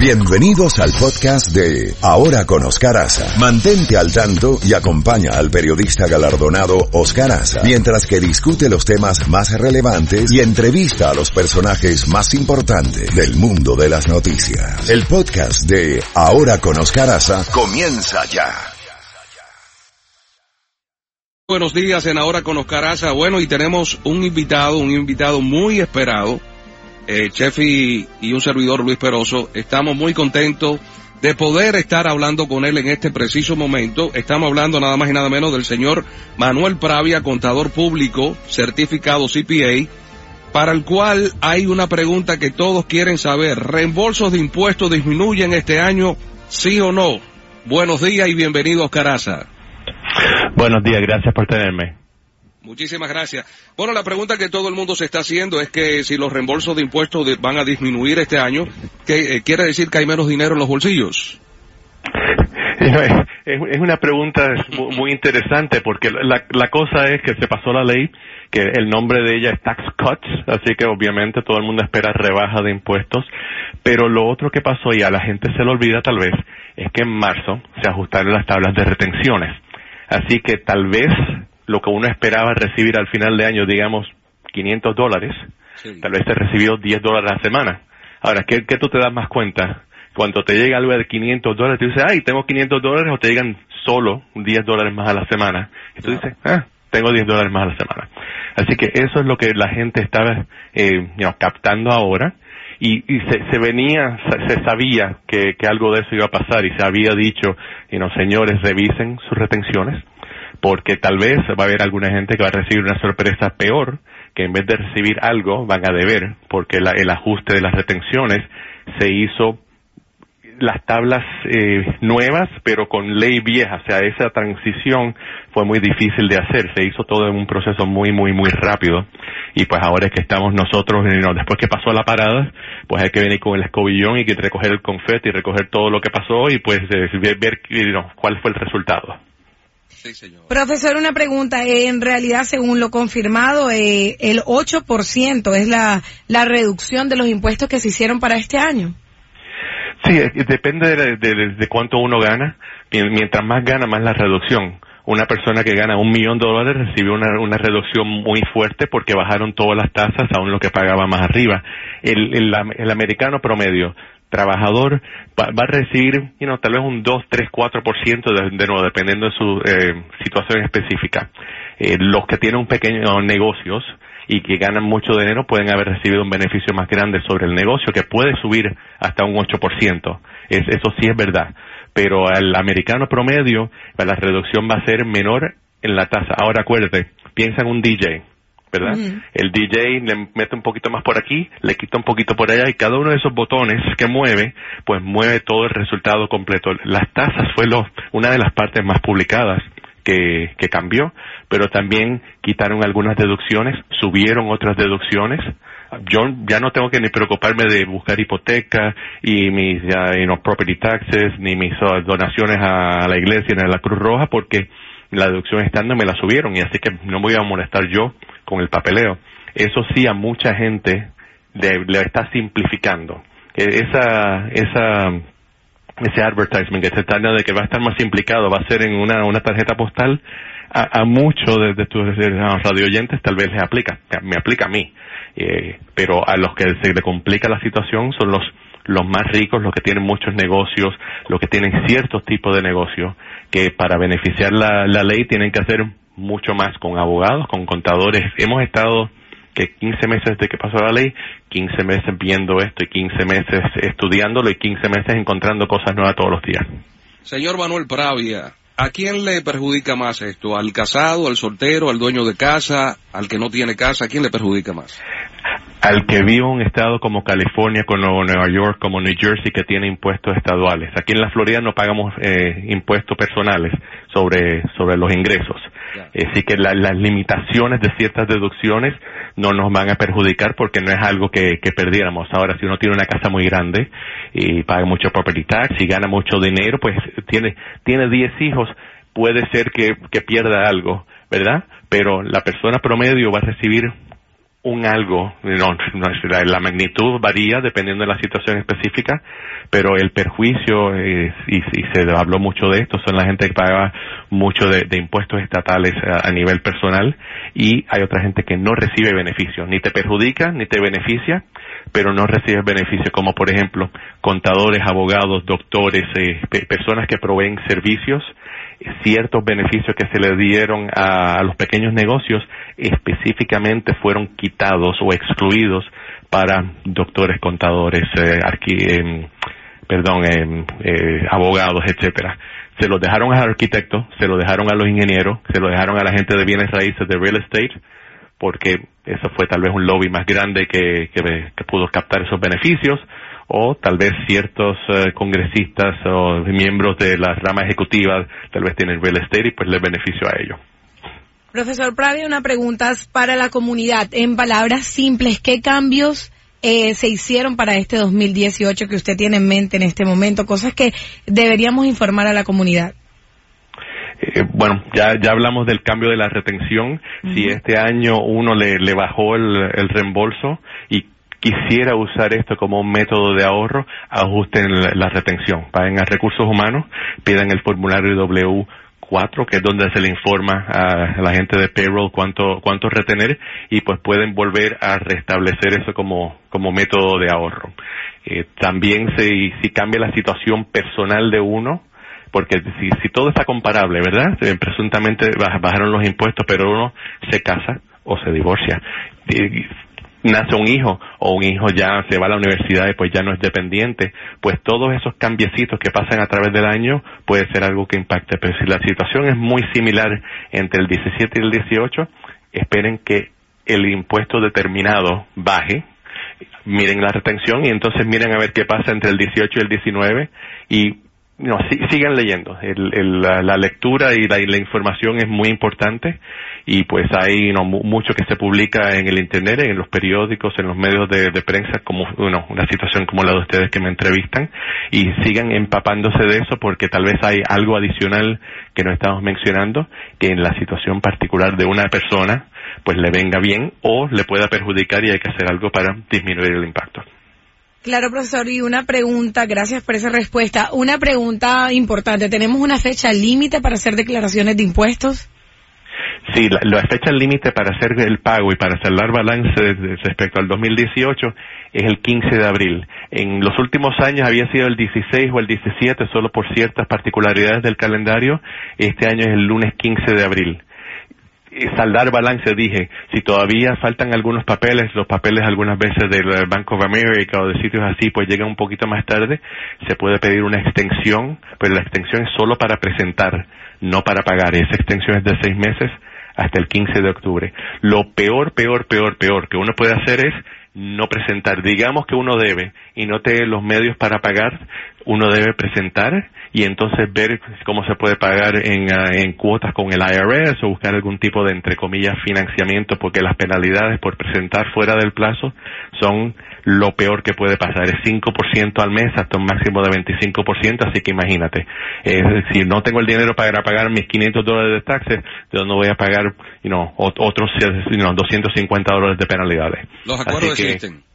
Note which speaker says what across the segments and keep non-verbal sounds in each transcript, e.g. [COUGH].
Speaker 1: Bienvenidos al podcast de Ahora con Oscar Aza. Mantente al tanto y acompaña al periodista galardonado Oscar Aza mientras que discute los temas más relevantes y entrevista a los personajes más importantes del mundo de las noticias. El podcast de Ahora con Oscar Aza comienza ya.
Speaker 2: Buenos días en Ahora con Oscar Aza. Bueno, y tenemos un invitado, un invitado muy esperado eh, Chef y, un servidor Luis Peroso, estamos muy contentos de poder estar hablando con él en este preciso momento. Estamos hablando nada más y nada menos del señor Manuel Pravia, contador público, certificado CPA, para el cual hay una pregunta que todos quieren saber. ¿Reembolsos de impuestos disminuyen este año, sí o no? Buenos días y bienvenidos, Caraza.
Speaker 3: Buenos días, gracias por tenerme.
Speaker 2: Muchísimas gracias. Bueno, la pregunta que todo el mundo se está haciendo es que si los reembolsos de impuestos van a disminuir este año, ¿qué eh, quiere decir que hay menos dinero en los bolsillos? [LAUGHS]
Speaker 3: Es una pregunta muy interesante porque la, cosa es que se pasó la ley, que el nombre de ella es Tax Cuts, así que obviamente todo el mundo espera rebaja de impuestos, pero lo otro que pasó y a la gente se le olvida tal vez es que en marzo se ajustaron las tablas de retenciones. Así que tal vez lo que uno esperaba recibir al final de año, digamos, 500 dólares, tal vez se recibió 10 dólares a la semana. Ahora, ¿qué, tú te das más cuenta? Cuando te llega algo de 500 dólares, tú dices, ay, tengo 500 dólares, o te llegan solo 10 dólares más a la semana. Y tú dices, ah, tengo 10 dólares más a la semana. Así que eso es lo que la gente estaba eh, captando ahora. Y, se, venía, se, sabía que, que, algo de eso iba a pasar y se había dicho, y no señores, revisen sus retenciones porque tal vez va a haber alguna gente que va a recibir una sorpresa peor, que en vez de recibir algo van a deber, porque el ajuste de las retenciones se hizo las tablas eh, nuevas, pero con ley vieja, o sea, esa transición fue muy difícil de hacer, se hizo todo en un proceso muy, muy, muy rápido, y pues ahora es que estamos nosotros, después que pasó la parada, pues hay que venir con el escobillón y que recoger el confeti y recoger todo lo que pasó y pues eh, ver, ver cuál fue el resultado.
Speaker 4: Profesor, una pregunta. En realidad, según lo confirmado, eh, el 8% es la, la reducción de los impuestos que se hicieron para este año.
Speaker 3: Sí, eh, depende de, cuánto uno gana. Mientras más gana, más la reducción. Una persona que gana un millón de dólares recibió una, una reducción muy fuerte porque bajaron todas las tasas aún lo que pagaba más arriba. El, el, el americano promedio trabajador va, a recibir you know, tal vez un 2, 3, 4% de, de nuevo, dependiendo de su eh, situación específica. Eh, los que tienen un pequeño negocios y que ganan mucho dinero pueden haber recibido un beneficio más grande sobre el negocio que puede subir hasta un 8%. Es, eso sí es verdad. Pero al americano promedio, la reducción va a ser menor en la tasa. Ahora acuérdate, piensa en un DJ ¿verdad? El DJ le mete un poquito más por aquí, le quita un poquito por allá y cada uno de esos botones que mueve, pues mueve todo el resultado completo. Las tasas fue lo, una de las partes más publicadas que, que cambió, pero también quitaron algunas deducciones, subieron otras deducciones. Yo ya no tengo que ni preocuparme de buscar hipoteca y mis property taxes, ni mis uh, donaciones a la iglesia ni a la Cruz Roja, porque la deducción estándar me la subieron y así que no me voy a molestar yo con el papeleo. Eso sí a mucha gente le, está simplificando. E, esa, esa, ese advertisement que se trata de que va a estar más simplificado, va a ser en una, una tarjeta postal, a, a muchos de, tus radio oyentes tal vez les aplica, me aplica a mí, eh, pero a los que se le complica la situación son los los más ricos, los que tienen muchos negocios, los que tienen ciertos tipos de negocios, que para beneficiar la, la ley tienen que hacer mucho más con abogados, con contadores. Hemos estado que 15 meses de que pasó la ley, 15 meses viendo esto y 15 meses estudiándolo y 15 meses encontrando cosas nuevas todos los días.
Speaker 2: Señor Manuel Pravia, ¿a quién le perjudica más esto? ¿Al casado, al soltero, al dueño de casa, al que no tiene casa? ¿A quién le perjudica más?
Speaker 3: al que vive un estado como California, como Nueva York, como New Jersey, que tiene impuestos estaduales. Aquí en la Florida no pagamos eh, impuestos personales sobre, sobre los ingresos. Así que las limitaciones de ciertas deducciones no nos van a perjudicar porque no es algo que, que perdiéramos. Ahora, si uno tiene una casa muy grande y paga mucho property tax y gana mucho dinero, pues tiene, tiene 10 hijos, puede ser que, que pierda algo, ¿verdad? Pero la persona promedio va a recibir un algo, no, la, magnitud varía dependiendo de la situación específica, pero el perjuicio, y, se habló mucho de esto, son la gente que paga mucho de, impuestos estatales a, nivel personal y hay otra gente que no recibe beneficios, ni te perjudica ni te beneficia, pero no recibe beneficios, como por ejemplo contadores, abogados, doctores, eh, personas que proveen servicios ciertos beneficios que se le dieron a, los pequeños negocios específicamente fueron quitados o excluidos para doctores, contadores, eh, perdón, eh, abogados, etcétera. Se los dejaron a los arquitectos, se lo dejaron a los ingenieros, se lo dejaron a la gente de bienes raíces de real estate, porque eso fue tal vez un lobby más grande que, pudo captar esos beneficios o tal vez ciertos eh, congresistas o miembros de la rama ejecutiva tal vez tienen real estate y pues les beneficio a ello.
Speaker 4: Profesor Pravi, una pregunta para la comunidad. En palabras simples, ¿qué cambios eh, se hicieron para este 2018 que usted tiene en mente en este momento? Cosas que deberíamos informar a la comunidad.
Speaker 3: Eh, bueno, ya, ya hablamos del cambio de la retención. Si este año uno le, le bajó el, el reembolso y quisiera usar esto como un método de ahorro, ajusten la, retención. Vayan a recursos humanos, pidan el formulario W 4, que es donde se le informa a la gente de payroll cuánto, cuánto retener y pues pueden volver a restablecer eso como, como método de ahorro. Eh, también si, si cambia la situación personal de uno, porque si, todo está comparable, ¿verdad? Presuntamente bajaron los impuestos, pero uno se casa o se divorcia nace un hijo o un hijo ya se va a la universidad y pues ya no es dependiente, pues todos esos cambiecitos que pasan a través del año puede ser algo que impacte. Pero si la situación es muy similar entre el 17 y el 18, esperen que el impuesto determinado baje, miren la retención y entonces miren a ver qué pasa entre el 18 y el 19 y no, sigan leyendo. la, lectura y la, información es muy importante y pues hay mucho que se publica en el internet, en los periódicos, en los medios de, prensa, como bueno, una situación como la de ustedes que me entrevistan y sigan empapándose de eso porque tal vez hay algo adicional que no estamos mencionando que en la situación particular de una persona pues le venga bien o le pueda perjudicar y hay que hacer algo para disminuir el impacto.
Speaker 4: Claro, profesor, y una pregunta, gracias por esa respuesta. Una pregunta importante, ¿tenemos una fecha límite para hacer declaraciones de impuestos?
Speaker 3: Sí, la, fecha límite para hacer el pago y para cerrar balance respecto al 2018 es el 15 de abril. En los últimos años había sido el 16 o el 17 solo por ciertas particularidades del calendario. Este año es el lunes 15 de abril saldar balance, dije, si todavía faltan algunos papeles, los papeles algunas veces del Bank of America o de sitios así, pues llegan un poquito más tarde, se puede pedir una extensión, pero la extensión es solo para presentar, no para pagar. Esa extensión es de seis meses hasta el 15 de octubre. Lo peor, peor, peor, peor que uno puede hacer es no presentar. Digamos que uno debe y no tiene los medios para pagar, uno debe presentar y entonces ver cómo se puede pagar en, ah, en cuotas con el IRS o buscar algún tipo de, entre comillas, financiamiento, porque las penalidades por presentar fuera del plazo son lo peor que puede pasar. Es 5% al mes hasta un máximo de 25%, así que imagínate. Decir, no tengo el dinero para pagar mis 500 dólares de taxes, yo no voy a pagar you know, otros you know, 250 dólares de penalidades.
Speaker 2: Los acuerdos existen.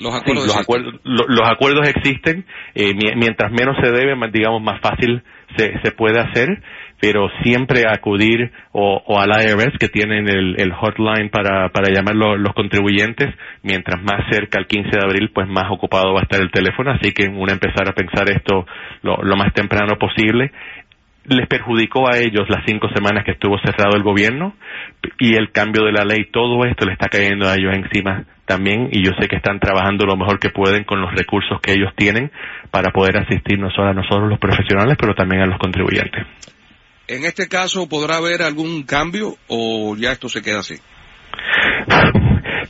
Speaker 3: Los acuerdos, los, acuerdos, los acuerdos existen, eh, mientras menos se debe, digamos, más fácil se, se puede hacer, pero siempre acudir o, o al IRS que tienen el, el hotline para, para llamar los contribuyentes, mientras más cerca al 15 de abril, pues más ocupado va a estar el teléfono, así que uno empezar a pensar esto lo, lo más temprano posible. Les perjudicó a ellos las cinco semanas que estuvo cerrado el gobierno y el cambio de la ley, todo esto le está cayendo a ellos encima también y yo sé que están trabajando lo mejor que pueden con los recursos que ellos tienen para poder asistir no solo a nosotros los profesionales, pero también a los contribuyentes.
Speaker 2: En este caso, ¿podrá haber algún cambio o ya esto se queda así? [LAUGHS]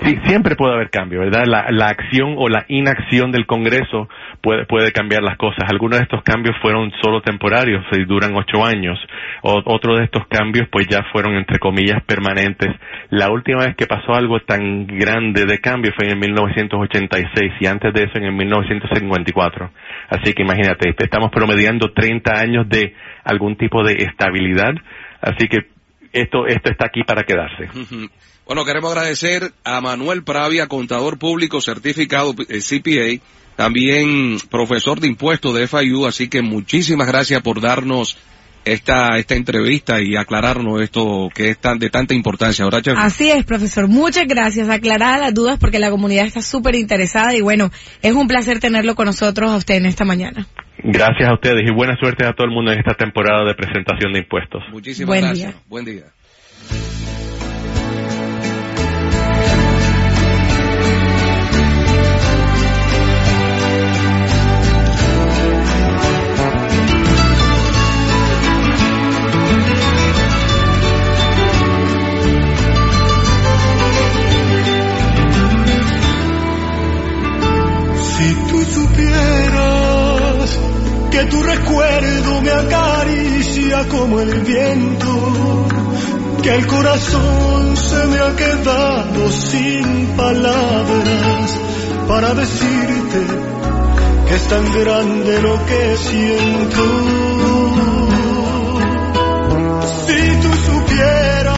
Speaker 3: Sí, siempre puede haber cambio, ¿verdad? La, acción o la inacción del Congreso puede, puede cambiar las cosas. Algunos de estos cambios fueron solo temporarios y duran ocho años. Otros de estos cambios pues ya fueron entre comillas permanentes. La última vez que pasó algo tan grande de cambio fue en 1986 y antes de eso en 1954. Así que imagínate, estamos promediando 30 años de algún tipo de estabilidad. Así que esto, esto está aquí para quedarse. [LAUGHS]
Speaker 2: Bueno, queremos agradecer a Manuel Pravia, contador público certificado eh, CPA, también profesor de impuestos de FIU, así que muchísimas gracias por darnos esta, esta entrevista y aclararnos esto que es tan, de tanta importancia. ¿verdad,
Speaker 4: Así es, profesor. Muchas gracias. Aclarar las dudas porque la comunidad está súper interesada y bueno, es un placer tenerlo con nosotros a usted en esta mañana.
Speaker 3: Gracias a ustedes y buena suerte a todo el mundo en esta temporada de presentación de impuestos.
Speaker 2: Muchísimas gracias. Buen día.
Speaker 5: Que tu recuerdo me acaricia como el viento, que el corazón se me ha quedado sin palabras para decirte que es tan grande lo que siento.